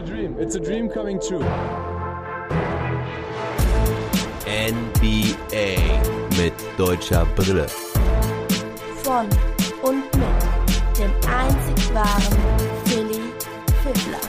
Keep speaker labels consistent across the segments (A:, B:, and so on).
A: a dream. It's a dream coming true.
B: NBA mit deutscher Brille.
C: Von und mit dem einzig wahren Philly Fiddler.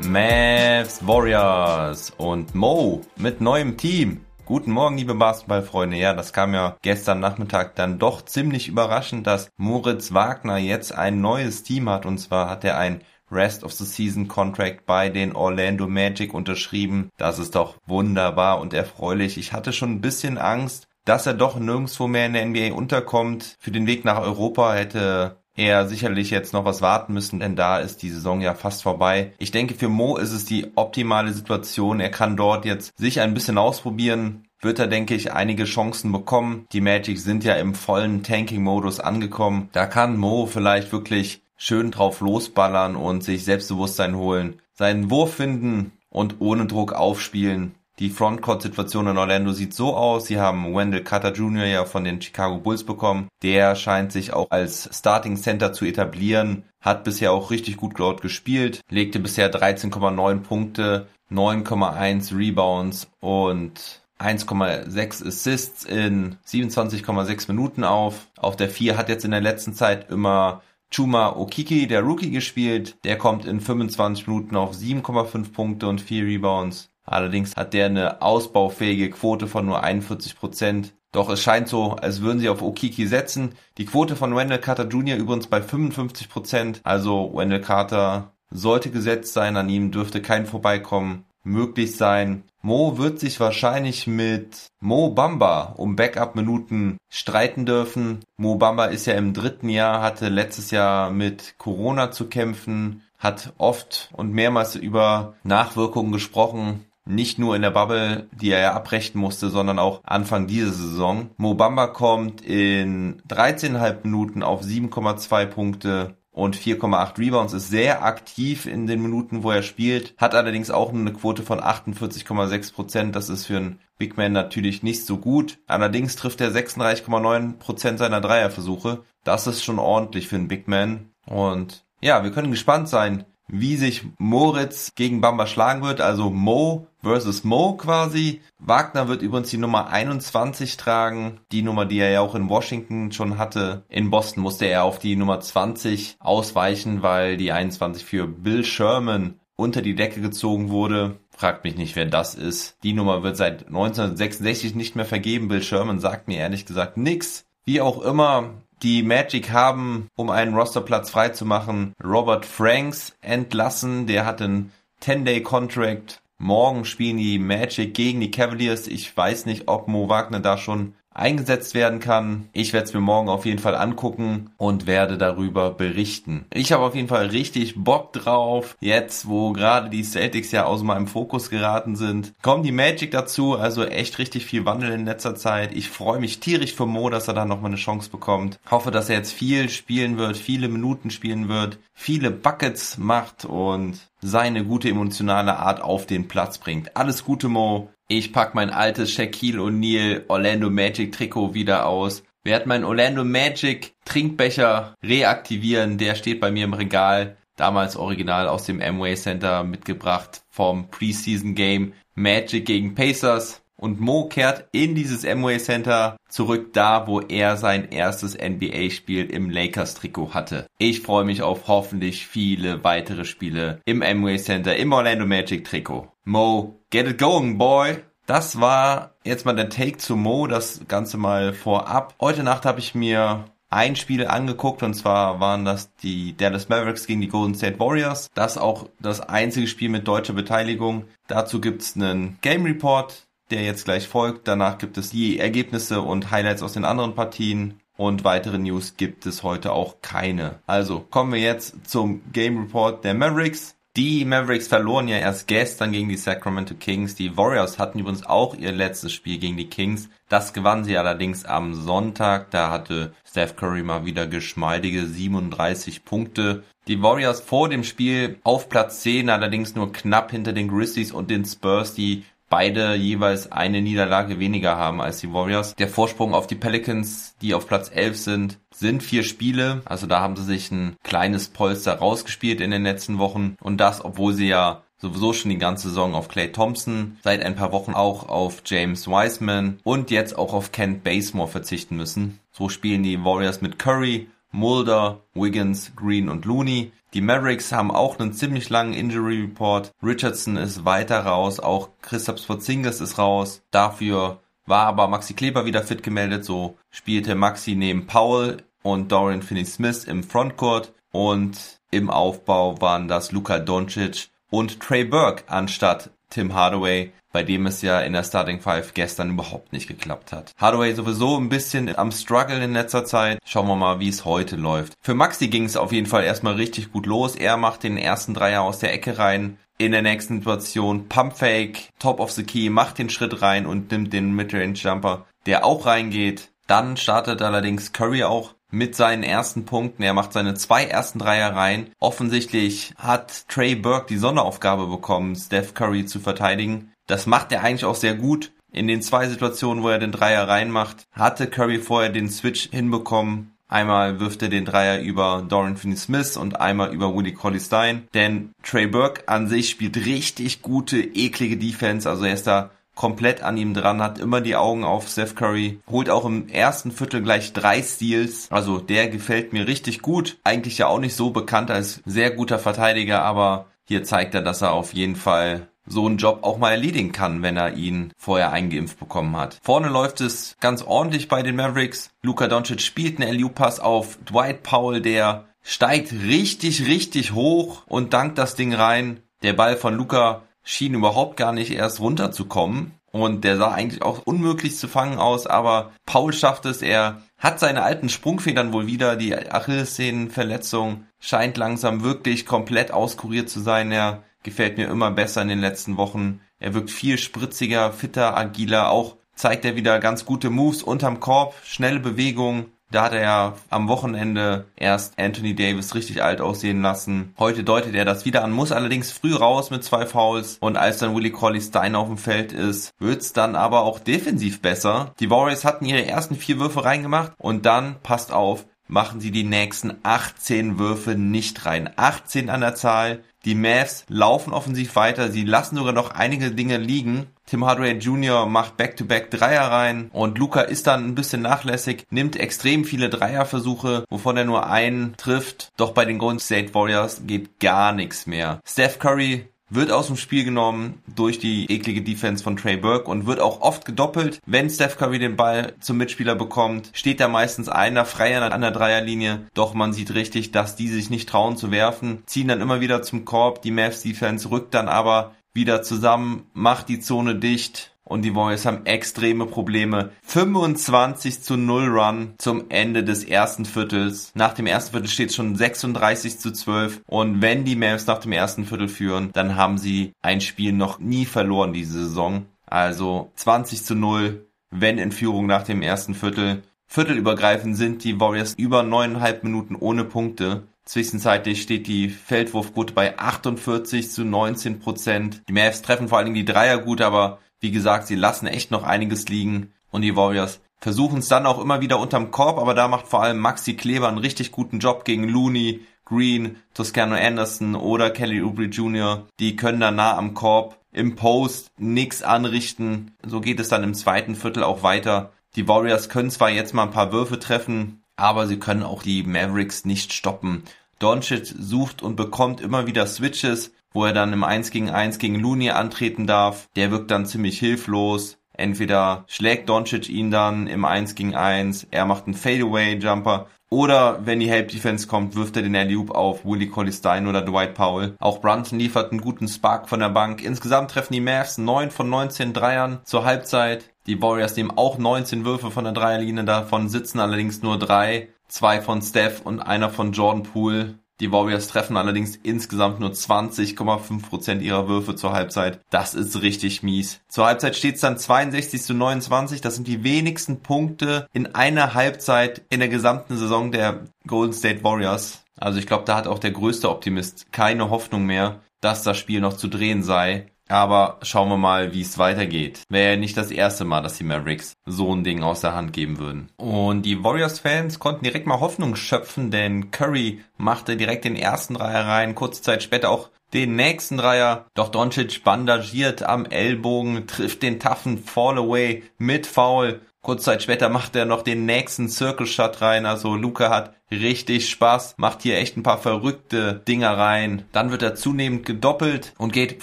D: Mavs Warriors und Mo mit neuem Team. Guten Morgen, liebe Basketballfreunde. Ja, das kam ja gestern Nachmittag dann doch ziemlich überraschend, dass Moritz Wagner jetzt ein neues Team hat. Und zwar hat er ein Rest of the Season Contract bei den Orlando Magic unterschrieben. Das ist doch wunderbar und erfreulich. Ich hatte schon ein bisschen Angst, dass er doch nirgendwo mehr in der NBA unterkommt. Für den Weg nach Europa hätte er sicherlich jetzt noch was warten müssen, denn da ist die Saison ja fast vorbei. Ich denke, für Mo ist es die optimale Situation. Er kann dort jetzt sich ein bisschen ausprobieren, wird er, denke ich, einige Chancen bekommen. Die Magic sind ja im vollen Tanking-Modus angekommen. Da kann Mo vielleicht wirklich schön drauf losballern und sich Selbstbewusstsein holen, seinen Wurf finden und ohne Druck aufspielen. Die Frontcourt-Situation in Orlando sieht so aus. Sie haben Wendell Carter Jr. ja von den Chicago Bulls bekommen. Der scheint sich auch als Starting Center zu etablieren. Hat bisher auch richtig gut dort gespielt. Legte bisher 13,9 Punkte, 9,1 Rebounds und 1,6 Assists in 27,6 Minuten auf. Auf der 4 hat jetzt in der letzten Zeit immer Chuma Okiki, der Rookie, gespielt. Der kommt in 25 Minuten auf 7,5 Punkte und 4 Rebounds. Allerdings hat der eine ausbaufähige Quote von nur 41 Prozent. Doch es scheint so, als würden sie auf Okiki setzen. Die Quote von Wendell Carter Jr. übrigens bei 55 Prozent. Also Wendell Carter sollte gesetzt sein, an ihm dürfte kein Vorbeikommen möglich sein. Mo wird sich wahrscheinlich mit Mo Bamba um Backup-Minuten streiten dürfen. Mo Bamba ist ja im dritten Jahr, hatte letztes Jahr mit Corona zu kämpfen, hat oft und mehrmals über Nachwirkungen gesprochen nicht nur in der Bubble, die er ja abbrechen musste, sondern auch Anfang dieser Saison. Mobamba kommt in 13,5 Minuten auf 7,2 Punkte und 4,8 Rebounds, ist sehr aktiv in den Minuten, wo er spielt, hat allerdings auch eine Quote von 48,6 Prozent. Das ist für einen Big Man natürlich nicht so gut. Allerdings trifft er 36,9 Prozent seiner Dreierversuche. Das ist schon ordentlich für einen Big Man. Und ja, wir können gespannt sein, wie sich Moritz gegen Bamba schlagen wird. Also Mo versus Mo quasi. Wagner wird übrigens die Nummer 21 tragen. Die Nummer, die er ja auch in Washington schon hatte. In Boston musste er auf die Nummer 20 ausweichen, weil die 21 für Bill Sherman unter die Decke gezogen wurde. Fragt mich nicht, wer das ist. Die Nummer wird seit 1966 nicht mehr vergeben. Bill Sherman sagt mir ehrlich gesagt nix. Wie auch immer, die Magic haben, um einen Rosterplatz freizumachen, Robert Franks entlassen. Der hat einen 10-Day-Contract. Morgen spielen die Magic gegen die Cavaliers. Ich weiß nicht, ob Mo Wagner da schon eingesetzt werden kann. Ich werde es mir morgen auf jeden Fall angucken und werde darüber berichten. Ich habe auf jeden Fall richtig Bock drauf. Jetzt, wo gerade die Celtics ja aus meinem Fokus geraten sind, kommen die Magic dazu. Also echt richtig viel Wandel in letzter Zeit. Ich freue mich tierisch für Mo, dass er da nochmal eine Chance bekommt. Hoffe, dass er jetzt viel spielen wird, viele Minuten spielen wird, viele Buckets macht und seine gute emotionale Art auf den Platz bringt. Alles Gute, Mo. Ich pack mein altes Shaquille O'Neal Orlando Magic Trikot wieder aus. Werd meinen Orlando Magic Trinkbecher reaktivieren. Der steht bei mir im Regal. Damals original aus dem Amway Center mitgebracht vom Preseason Game Magic gegen Pacers. Und Mo kehrt in dieses Amway Center zurück da, wo er sein erstes NBA-Spiel im Lakers-Trikot hatte. Ich freue mich auf hoffentlich viele weitere Spiele im Amway Center, im Orlando Magic-Trikot. Mo, get it going, boy! Das war jetzt mal der Take zu Mo, das Ganze mal vorab. Heute Nacht habe ich mir ein Spiel angeguckt und zwar waren das die Dallas Mavericks gegen die Golden State Warriors. Das auch das einzige Spiel mit deutscher Beteiligung. Dazu gibt's einen Game Report, der jetzt gleich folgt. Danach gibt es die Ergebnisse und Highlights aus den anderen Partien. Und weitere News gibt es heute auch keine. Also kommen wir jetzt zum Game Report der Mavericks. Die Mavericks verloren ja erst gestern gegen die Sacramento Kings. Die Warriors hatten übrigens auch ihr letztes Spiel gegen die Kings. Das gewannen sie allerdings am Sonntag. Da hatte Steph Curry mal wieder geschmeidige 37 Punkte. Die Warriors vor dem Spiel auf Platz 10, allerdings nur knapp hinter den Grizzlies und den Spurs, die beide jeweils eine Niederlage weniger haben als die Warriors. Der Vorsprung auf die Pelicans, die auf Platz 11 sind, sind vier Spiele. Also da haben sie sich ein kleines Polster rausgespielt in den letzten Wochen. Und das, obwohl sie ja sowieso schon die ganze Saison auf Clay Thompson, seit ein paar Wochen auch auf James Wiseman und jetzt auch auf Kent Basemore verzichten müssen. So spielen die Warriors mit Curry, Mulder, Wiggins, Green und Looney. Die Mavericks haben auch einen ziemlich langen Injury Report. Richardson ist weiter raus, auch Christoph Porzingis ist raus. Dafür war aber Maxi Kleber wieder fit gemeldet, so spielte Maxi neben Paul und Dorian Finney-Smith im Frontcourt und im Aufbau waren das Luka Doncic und Trey Burke anstatt Tim Hardaway, bei dem es ja in der Starting Five gestern überhaupt nicht geklappt hat. Hardaway sowieso ein bisschen am Struggle in letzter Zeit. Schauen wir mal, wie es heute läuft. Für Maxi ging es auf jeden Fall erstmal richtig gut los. Er macht den ersten Dreier aus der Ecke rein. In der nächsten Situation Pump Fake, Top of the Key, macht den Schritt rein und nimmt den Midrange Jumper, der auch reingeht. Dann startet allerdings Curry auch mit seinen ersten Punkten. Er macht seine zwei ersten Dreier rein. Offensichtlich hat Trey Burke die Sonderaufgabe bekommen, Steph Curry zu verteidigen. Das macht er eigentlich auch sehr gut. In den zwei Situationen, wo er den Dreier reinmacht, hatte Curry vorher den Switch hinbekommen. Einmal wirft er den Dreier über Dorian Finney-Smith und einmal über Woody Colley-Stein. Denn Trey Burke an sich spielt richtig gute, eklige Defense. Also er ist da komplett an ihm dran, hat immer die Augen auf Seth Curry, holt auch im ersten Viertel gleich drei Steals. Also der gefällt mir richtig gut. Eigentlich ja auch nicht so bekannt als sehr guter Verteidiger, aber hier zeigt er, dass er auf jeden Fall so einen Job auch mal erledigen kann, wenn er ihn vorher eingeimpft bekommen hat. Vorne läuft es ganz ordentlich bei den Mavericks. Luka Doncic spielt einen LU-Pass auf Dwight Powell, der steigt richtig, richtig hoch und dankt das Ding rein. Der Ball von Luka schien überhaupt gar nicht erst runterzukommen. Und der sah eigentlich auch unmöglich zu fangen aus, aber Paul schafft es. Er hat seine alten Sprungfedern wohl wieder. Die Achillessehnenverletzung scheint langsam wirklich komplett auskuriert zu sein. Er gefällt mir immer besser in den letzten Wochen. Er wirkt viel spritziger, fitter, agiler. Auch zeigt er wieder ganz gute Moves unterm Korb, schnelle Bewegungen. Da hat er ja am Wochenende erst Anthony Davis richtig alt aussehen lassen. Heute deutet er das wieder an, muss allerdings früh raus mit zwei Fouls. Und als dann Willie Colley Stein auf dem Feld ist, wird's dann aber auch defensiv besser. Die Warriors hatten ihre ersten vier Würfe reingemacht und dann, passt auf, machen sie die nächsten 18 Würfe nicht rein. 18 an der Zahl. Die Mavs laufen offensiv weiter, sie lassen sogar noch einige Dinge liegen. Tim Hardaway Jr. macht Back-to-Back -back Dreier rein und Luca ist dann ein bisschen nachlässig, nimmt extrem viele Dreierversuche, wovon er nur einen trifft. Doch bei den Golden State Warriors geht gar nichts mehr. Steph Curry wird aus dem Spiel genommen durch die eklige Defense von Trey Burke und wird auch oft gedoppelt. Wenn Steph Curry den Ball zum Mitspieler bekommt, steht da meistens einer frei an der Dreierlinie. Doch man sieht richtig, dass die sich nicht trauen zu werfen, ziehen dann immer wieder zum Korb. Die Mavs Defense rückt dann aber wieder zusammen, macht die Zone dicht und die Warriors haben extreme Probleme. 25 zu 0 Run zum Ende des ersten Viertels. Nach dem ersten Viertel steht es schon 36 zu 12. Und wenn die Mavs nach dem ersten Viertel führen, dann haben sie ein Spiel noch nie verloren diese Saison. Also 20 zu 0, wenn in Führung nach dem ersten Viertel. Viertelübergreifend sind die Warriors über neuneinhalb Minuten ohne Punkte. Zwischenzeitlich steht die Feldwurfquote bei 48 zu 19 Prozent. Die Mavs treffen vor allen Dingen die Dreier gut, aber wie gesagt, sie lassen echt noch einiges liegen und die Warriors versuchen es dann auch immer wieder unterm Korb, aber da macht vor allem Maxi Kleber einen richtig guten Job gegen Looney, Green, Toscano Anderson oder Kelly Oubre Jr. Die können da nah am Korb im Post nichts anrichten. So geht es dann im zweiten Viertel auch weiter. Die Warriors können zwar jetzt mal ein paar Würfe treffen, aber sie können auch die Mavericks nicht stoppen. Doncic sucht und bekommt immer wieder Switches, wo er dann im 1 gegen 1 gegen Looney antreten darf. Der wirkt dann ziemlich hilflos. Entweder schlägt Doncic ihn dann im 1 gegen 1, er macht einen Fadeaway-Jumper oder wenn die Help Defense kommt, wirft er den alley auf Willie Colley-Stein oder Dwight Powell. Auch Brunson liefert einen guten Spark von der Bank. Insgesamt treffen die Mavs 9 von 19 Dreiern zur Halbzeit. Die Warriors nehmen auch 19 Würfe von der Dreierlinie, davon sitzen allerdings nur drei. Zwei von Steph und einer von Jordan Poole. Die Warriors treffen allerdings insgesamt nur 20,5% ihrer Würfe zur Halbzeit. Das ist richtig mies. Zur Halbzeit steht es dann 62 zu 29. Das sind die wenigsten Punkte in einer Halbzeit in der gesamten Saison der Golden State Warriors. Also ich glaube, da hat auch der größte Optimist keine Hoffnung mehr, dass das Spiel noch zu drehen sei. Aber schauen wir mal, wie es weitergeht. Wäre ja nicht das erste Mal, dass die Mavericks so ein Ding aus der Hand geben würden. Und die Warriors-Fans konnten direkt mal Hoffnung schöpfen, denn Curry machte direkt den ersten Dreier rein, kurze Zeit später auch den nächsten Dreier. Doch Doncic bandagiert am Ellbogen, trifft den taffen Fallaway mit Foul Kurz Zeit später macht er noch den nächsten Circle Shot rein. Also Luca hat richtig Spaß, macht hier echt ein paar verrückte Dinger rein. Dann wird er zunehmend gedoppelt und geht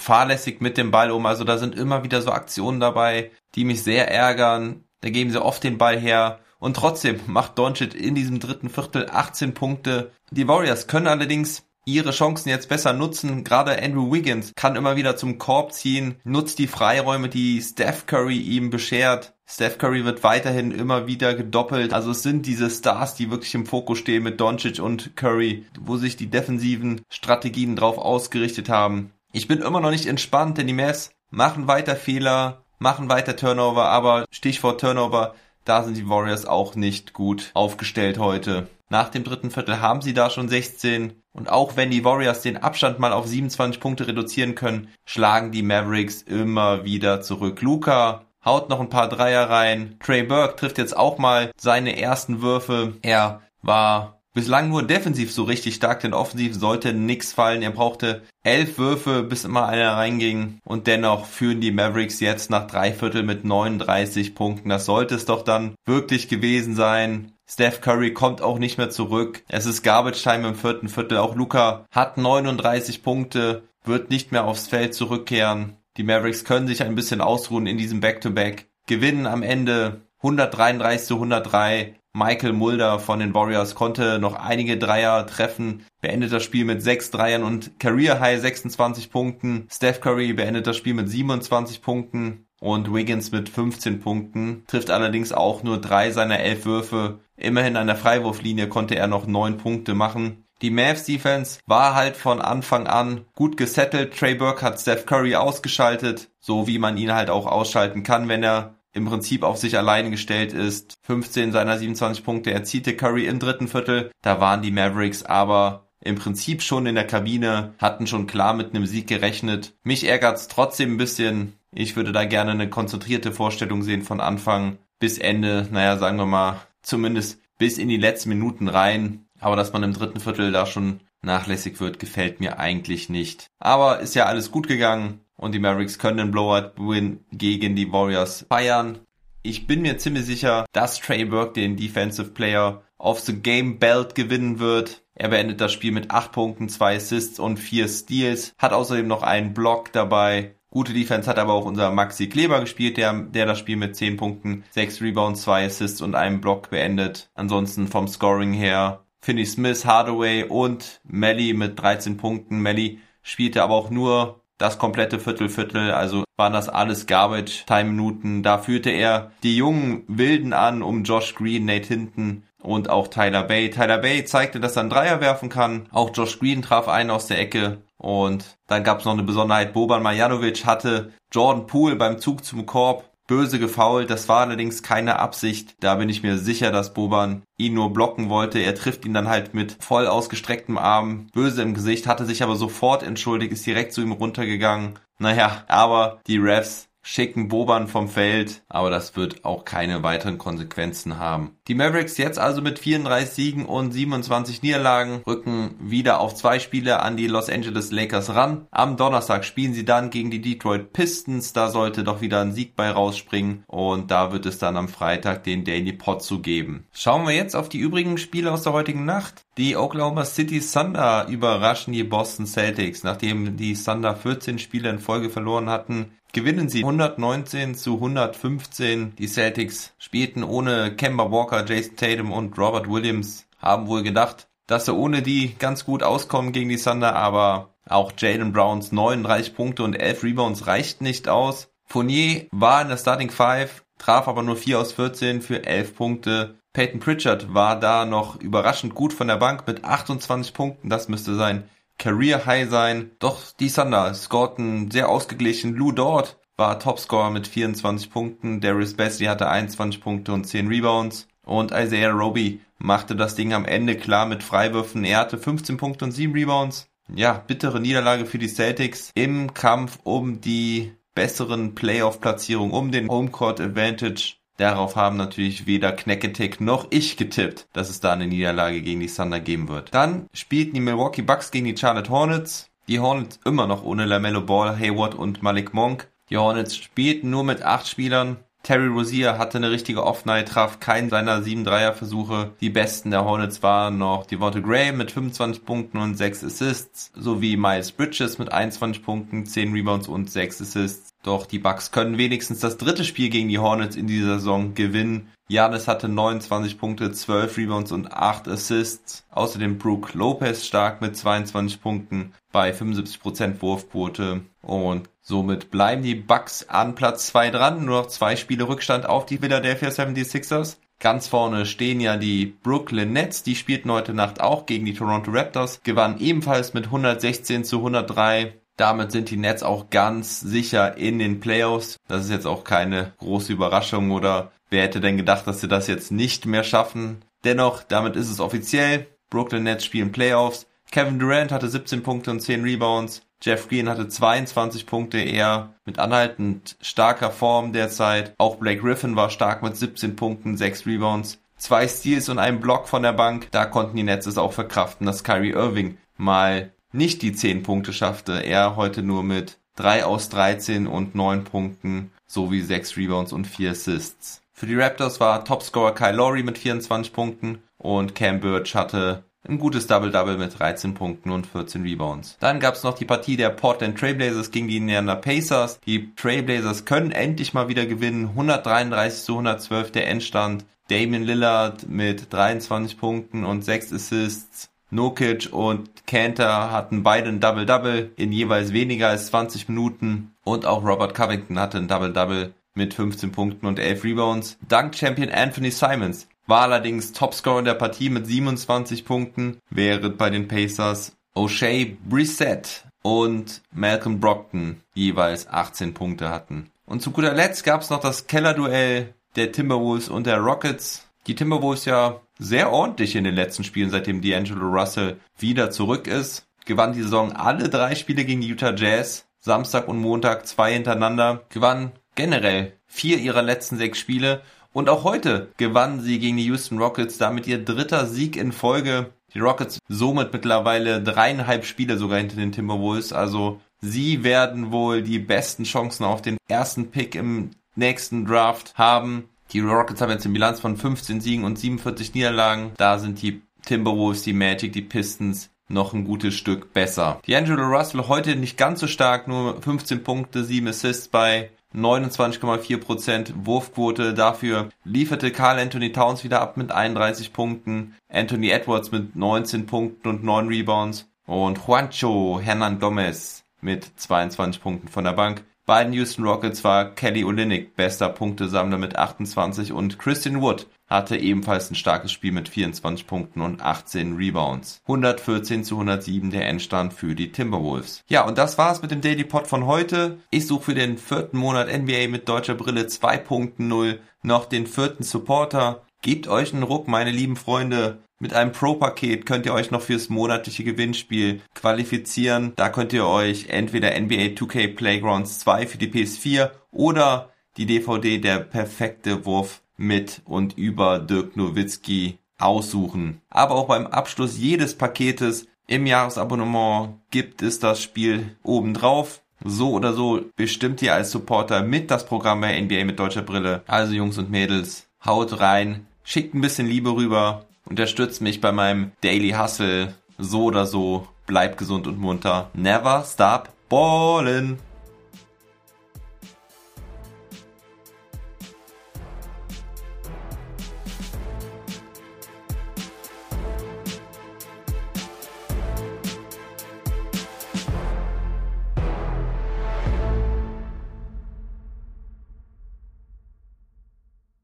D: fahrlässig mit dem Ball um. Also da sind immer wieder so Aktionen dabei, die mich sehr ärgern. Da geben sie oft den Ball her. Und trotzdem macht Doncic in diesem dritten Viertel 18 Punkte. Die Warriors können allerdings ihre Chancen jetzt besser nutzen. Gerade Andrew Wiggins kann immer wieder zum Korb ziehen, nutzt die Freiräume, die Steph Curry ihm beschert. Steph Curry wird weiterhin immer wieder gedoppelt. Also es sind diese Stars, die wirklich im Fokus stehen mit Doncic und Curry, wo sich die defensiven Strategien drauf ausgerichtet haben. Ich bin immer noch nicht entspannt, denn die Mavs machen weiter Fehler, machen weiter Turnover, aber Stichwort Turnover, da sind die Warriors auch nicht gut aufgestellt heute. Nach dem dritten Viertel haben sie da schon 16. Und auch wenn die Warriors den Abstand mal auf 27 Punkte reduzieren können, schlagen die Mavericks immer wieder zurück. Luca haut noch ein paar Dreier rein. Trey Burke trifft jetzt auch mal seine ersten Würfe. Er war bislang nur defensiv so richtig stark, denn offensiv sollte nix fallen. Er brauchte elf Würfe, bis immer einer reinging. Und dennoch führen die Mavericks jetzt nach drei Viertel mit 39 Punkten. Das sollte es doch dann wirklich gewesen sein. Steph Curry kommt auch nicht mehr zurück. Es ist Garbage Time im vierten Viertel. Auch Luca hat 39 Punkte, wird nicht mehr aufs Feld zurückkehren. Die Mavericks können sich ein bisschen ausruhen in diesem Back-to-Back. -Back. Gewinnen am Ende 133 zu 103. Michael Mulder von den Warriors konnte noch einige Dreier treffen, beendet das Spiel mit sechs Dreiern und Career High 26 Punkten. Steph Curry beendet das Spiel mit 27 Punkten und Wiggins mit 15 Punkten, trifft allerdings auch nur drei seiner elf Würfe. Immerhin an der Freiwurflinie konnte er noch neun Punkte machen. Die Mavs Defense war halt von Anfang an gut gesettelt. Trey Burke hat Steph Curry ausgeschaltet, so wie man ihn halt auch ausschalten kann, wenn er im Prinzip auf sich allein gestellt ist. 15 seiner 27 Punkte erzielte Curry im dritten Viertel. Da waren die Mavericks aber im Prinzip schon in der Kabine, hatten schon klar mit einem Sieg gerechnet. Mich ärgert's trotzdem ein bisschen, ich würde da gerne eine konzentrierte Vorstellung sehen von Anfang bis Ende. Naja, sagen wir mal, zumindest bis in die letzten Minuten rein. Aber dass man im dritten Viertel da schon nachlässig wird, gefällt mir eigentlich nicht. Aber ist ja alles gut gegangen und die Mavericks können den Blowout-Win gegen die Warriors feiern. Ich bin mir ziemlich sicher, dass Trey Burke den Defensive Player of the Game Belt gewinnen wird. Er beendet das Spiel mit 8 Punkten, 2 Assists und 4 Steals, hat außerdem noch einen Block dabei Gute Defense hat aber auch unser Maxi Kleber gespielt, der, der das Spiel mit 10 Punkten, 6 Rebounds, 2 Assists und einem Block beendet. Ansonsten vom Scoring her Finney Smith, Hardaway und Melly mit 13 Punkten. Melly spielte aber auch nur das komplette Viertel Viertel, also waren das alles Garbage Time Minuten. Da führte er die jungen Wilden an um Josh Green, Nate Hinton und auch Tyler Bay. Tyler Bay zeigte, dass er einen Dreier werfen kann. Auch Josh Green traf einen aus der Ecke. Und dann gab es noch eine Besonderheit. Boban Marjanovic hatte Jordan Poole beim Zug zum Korb böse gefault. Das war allerdings keine Absicht. Da bin ich mir sicher, dass Boban ihn nur blocken wollte. Er trifft ihn dann halt mit voll ausgestrecktem Arm, böse im Gesicht, hatte sich aber sofort entschuldigt, ist direkt zu ihm runtergegangen. Naja, aber die Refs schicken Boban vom Feld, aber das wird auch keine weiteren Konsequenzen haben. Die Mavericks jetzt also mit 34 Siegen und 27 Niederlagen rücken wieder auf zwei Spiele an die Los Angeles Lakers ran. Am Donnerstag spielen sie dann gegen die Detroit Pistons, da sollte doch wieder ein Sieg bei rausspringen und da wird es dann am Freitag den Daily Pot zu geben. Schauen wir jetzt auf die übrigen Spiele aus der heutigen Nacht. Die Oklahoma City Thunder überraschen die Boston Celtics, nachdem die Thunder 14 Spiele in Folge verloren hatten gewinnen sie 119 zu 115. Die Celtics spielten ohne Kemba Walker, Jason Tatum und Robert Williams, haben wohl gedacht, dass sie ohne die ganz gut auskommen gegen die Thunder, aber auch Jalen Browns 39 Punkte und 11 Rebounds reicht nicht aus. Fournier war in der Starting Five, traf aber nur 4 aus 14 für 11 Punkte. Peyton Pritchard war da noch überraschend gut von der Bank mit 28 Punkten, das müsste sein Career High sein. Doch die Thunder scorten sehr ausgeglichen. Lou Dort war Topscorer mit 24 Punkten. Darius Basley hatte 21 Punkte und 10 Rebounds. Und Isaiah Roby machte das Ding am Ende klar mit Freiwürfen. Er hatte 15 Punkte und 7 Rebounds. ja, bittere Niederlage für die Celtics im Kampf um die besseren Playoff-Platzierungen, um den Homecourt Advantage. Darauf haben natürlich weder Knecketic noch ich getippt, dass es da eine Niederlage gegen die Thunder geben wird. Dann spielten die Milwaukee Bucks gegen die Charlotte Hornets. Die Hornets immer noch ohne LaMelo Ball, Hayward und Malik Monk. Die Hornets spielten nur mit acht Spielern. Terry Rozier hatte eine richtige Off-Night, traf keinen seiner sieben Dreier-Versuche. Die besten der Hornets waren noch Devonta Gray mit 25 Punkten und 6 Assists, sowie Miles Bridges mit 21 Punkten, 10 Rebounds und 6 Assists. Doch die Bucks können wenigstens das dritte Spiel gegen die Hornets in dieser Saison gewinnen. Janis hatte 29 Punkte, 12 Rebounds und 8 Assists. Außerdem Brook Lopez stark mit 22 Punkten bei 75% Wurfquote. Und somit bleiben die Bucks an Platz 2 dran. Nur noch zwei Spiele Rückstand auf die Philadelphia 76ers. Ganz vorne stehen ja die Brooklyn Nets, die spielten heute Nacht auch gegen die Toronto Raptors, gewannen ebenfalls mit 116 zu 103. Damit sind die Nets auch ganz sicher in den Playoffs. Das ist jetzt auch keine große Überraschung oder wer hätte denn gedacht, dass sie das jetzt nicht mehr schaffen. Dennoch, damit ist es offiziell. Brooklyn Nets spielen Playoffs. Kevin Durant hatte 17 Punkte und 10 Rebounds. Jeff Green hatte 22 Punkte, eher mit anhaltend starker Form derzeit. Auch Blake Griffin war stark mit 17 Punkten, 6 Rebounds, zwei Steals und einem Block von der Bank. Da konnten die Nets es auch verkraften, dass Kyrie Irving mal nicht die 10 Punkte schaffte. Er heute nur mit 3 aus 13 und 9 Punkten sowie 6 Rebounds und 4 Assists. Für die Raptors war Topscorer Kyle Lowry mit 24 Punkten und Cam Birch hatte ein gutes Double-Double mit 13 Punkten und 14 Rebounds. Dann gab es noch die Partie der Portland Trailblazers gegen die Indiana Pacers. Die Trailblazers können endlich mal wieder gewinnen. 133 zu 112 der Endstand. Damian Lillard mit 23 Punkten und 6 Assists. Nokic und Cantor hatten beide ein Double-Double in jeweils weniger als 20 Minuten. Und auch Robert Covington hatte ein Double-Double mit 15 Punkten und 11 Rebounds. Dank Champion Anthony Simons war allerdings Topscorer der Partie mit 27 Punkten, während bei den Pacers O'Shea Brissett und Malcolm Brockton jeweils 18 Punkte hatten. Und zu guter Letzt gab es noch das Kellerduell der Timberwolves und der Rockets. Die Timberwolves ja sehr ordentlich in den letzten Spielen, seitdem D'Angelo Russell wieder zurück ist. Gewann die Saison alle drei Spiele gegen die Utah Jazz. Samstag und Montag zwei hintereinander. Gewann generell vier ihrer letzten sechs Spiele und auch heute gewannen sie gegen die Houston Rockets, damit ihr dritter Sieg in Folge. Die Rockets somit mittlerweile dreieinhalb Spiele sogar hinter den Timberwolves. Also sie werden wohl die besten Chancen auf den ersten Pick im nächsten Draft haben. Die Rockets haben jetzt eine Bilanz von 15 Siegen und 47 Niederlagen. Da sind die Timberwolves, die Magic, die Pistons noch ein gutes Stück besser. Die Angelo Russell heute nicht ganz so stark, nur 15 Punkte, 7 Assists bei 29,4% Wurfquote. Dafür lieferte Carl Anthony Towns wieder ab mit 31 Punkten. Anthony Edwards mit 19 Punkten und 9 Rebounds. Und Juancho Hernan Gomez mit 22 Punkten von der Bank. Bei den Houston Rockets war Kelly Olynyk bester Punktesammler mit 28 und Christian Wood hatte ebenfalls ein starkes Spiel mit 24 Punkten und 18 Rebounds. 114 zu 107 der Endstand für die Timberwolves. Ja, und das war's mit dem Daily Pod von heute. Ich suche für den vierten Monat NBA mit deutscher Brille 2.0 noch den vierten Supporter. Gebt euch einen Ruck, meine lieben Freunde. Mit einem Pro-Paket könnt ihr euch noch fürs monatliche Gewinnspiel qualifizieren. Da könnt ihr euch entweder NBA 2K Playgrounds 2 für die PS4 oder die DVD Der perfekte Wurf mit und über Dirk Nowitzki aussuchen. Aber auch beim Abschluss jedes Paketes im Jahresabonnement gibt es das Spiel obendrauf. So oder so bestimmt ihr als Supporter mit das Programm bei NBA mit deutscher Brille. Also Jungs und Mädels, haut rein, schickt ein bisschen Liebe rüber, unterstützt mich bei meinem Daily Hustle. So oder so, bleibt gesund und munter. Never stop ballin'.